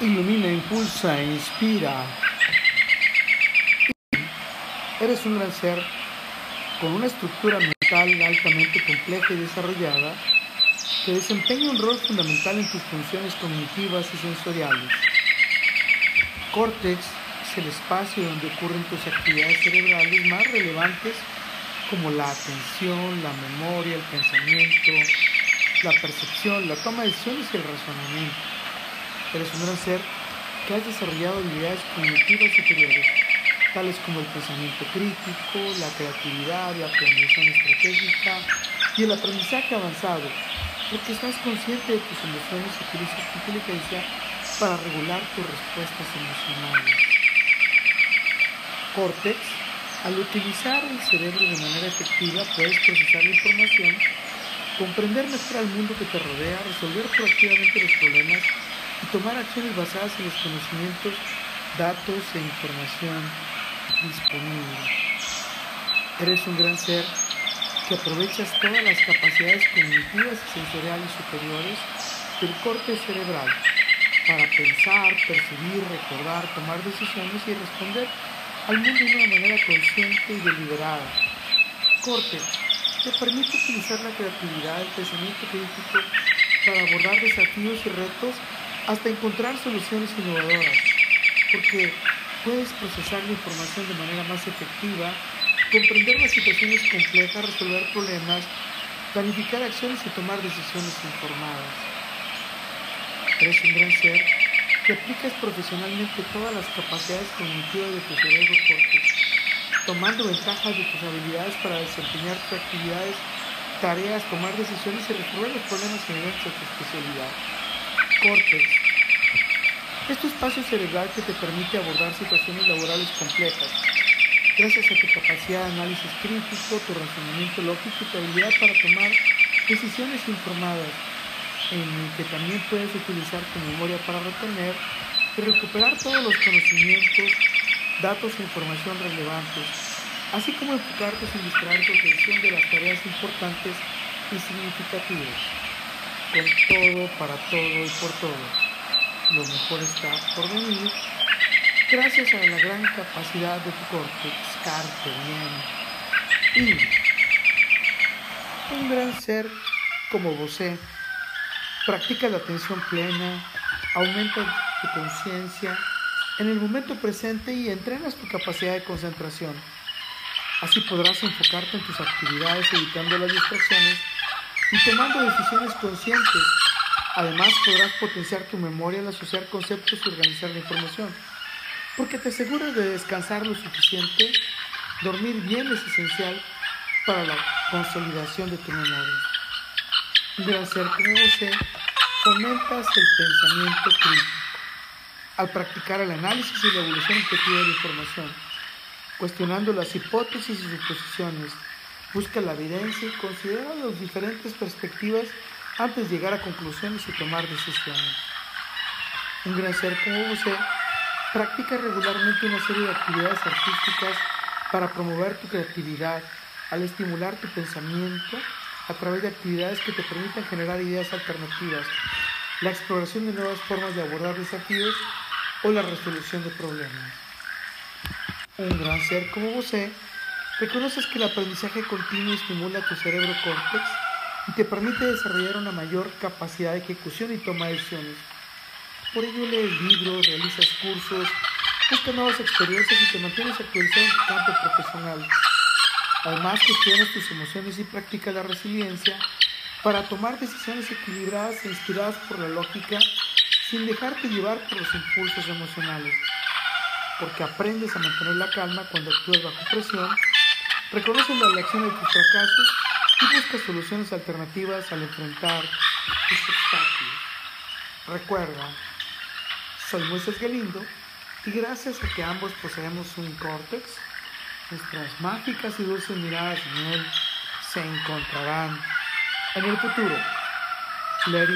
ilumina, impulsa, inspira. Eres un gran ser con una estructura mental altamente compleja y desarrollada que desempeña un rol fundamental en tus funciones cognitivas y sensoriales. Córtex es el espacio donde ocurren tus actividades cerebrales más relevantes como la atención, la memoria, el pensamiento, la percepción, la toma de decisiones y el razonamiento. Eres un gran ser que has desarrollado habilidades cognitivas superiores, tales como el pensamiento crítico, la creatividad, la planeación estratégica y el aprendizaje avanzado, porque estás consciente de tus emociones y utilizas tu inteligencia para regular tus respuestas emocionales. Córtex al utilizar el cerebro de manera efectiva puedes procesar la información, comprender mejor al mundo que te rodea, resolver proactivamente los problemas y tomar acciones basadas en los conocimientos, datos e información disponible. Eres un gran ser que aprovechas todas las capacidades cognitivas y sensoriales superiores del corte cerebral para pensar, percibir, recordar, tomar decisiones y responder al mundo de una manera consciente y deliberada. Corte te permite utilizar la creatividad, el pensamiento crítico para abordar desafíos y retos hasta encontrar soluciones innovadoras, porque puedes procesar la información de manera más efectiva, comprender las situaciones complejas, resolver problemas, planificar acciones y tomar decisiones informadas. Eres un gran ser que aplicas profesionalmente todas las capacidades cognitivas de tu cerebro corte, tomando ventajas de tus habilidades para desempeñar tus actividades, tareas, tomar decisiones y resolver los problemas inherentes a tu especialidad. Córtex. Es tu espacio cerebral que te permite abordar situaciones laborales complejas, gracias a tu capacidad de análisis crítico, tu razonamiento lógico y tu habilidad para tomar decisiones informadas en el que también puedes utilizar tu memoria para retener y recuperar todos los conocimientos, datos e información relevantes, así como enfocarte sin distraer tu atención de las tareas importantes y significativas. Con todo, para todo y por todo. Lo mejor está por venir gracias a la gran capacidad de tu córtex, Carpe bien. Y un gran ser como vos Practica la atención plena, aumenta tu conciencia en el momento presente y entrenas tu capacidad de concentración. Así podrás enfocarte en tus actividades evitando las distracciones y tomando decisiones conscientes. Además podrás potenciar tu memoria al asociar conceptos y organizar la información. Porque te aseguras de descansar lo suficiente, dormir bien es esencial para la consolidación de tu memoria. Gran ser como fomentas el pensamiento crítico al practicar el análisis y la evolución objetiva de la información, cuestionando las hipótesis y suposiciones, busca la evidencia y considera las diferentes perspectivas antes de llegar a conclusiones y tomar decisiones. Un gran ser como usted practica regularmente una serie de actividades artísticas para promover tu creatividad, al estimular tu pensamiento a través de actividades que te permitan generar ideas alternativas, la exploración de nuevas formas de abordar desafíos o la resolución de problemas. Un gran ser como vos reconoces que el aprendizaje continuo estimula tu cerebro córtex y te permite desarrollar una mayor capacidad de ejecución y toma de decisiones. Por ello lees libros, realizas cursos, buscas nuevas experiencias y te mantienes actualizado en tu campo profesional. Además, cuestionas tus emociones y practicas la resiliencia para tomar decisiones equilibradas e inspiradas por la lógica sin dejarte llevar por los impulsos emocionales. Porque aprendes a mantener la calma cuando actúas bajo presión, reconoces la lección de tus fracasos y buscas soluciones alternativas al enfrentar tus obstáculos. Recuerda, soy Moisés Galindo y gracias a que ambos poseemos un córtex, nuestras mágicas y dulces miradas en él se encontrarán en el futuro. Let.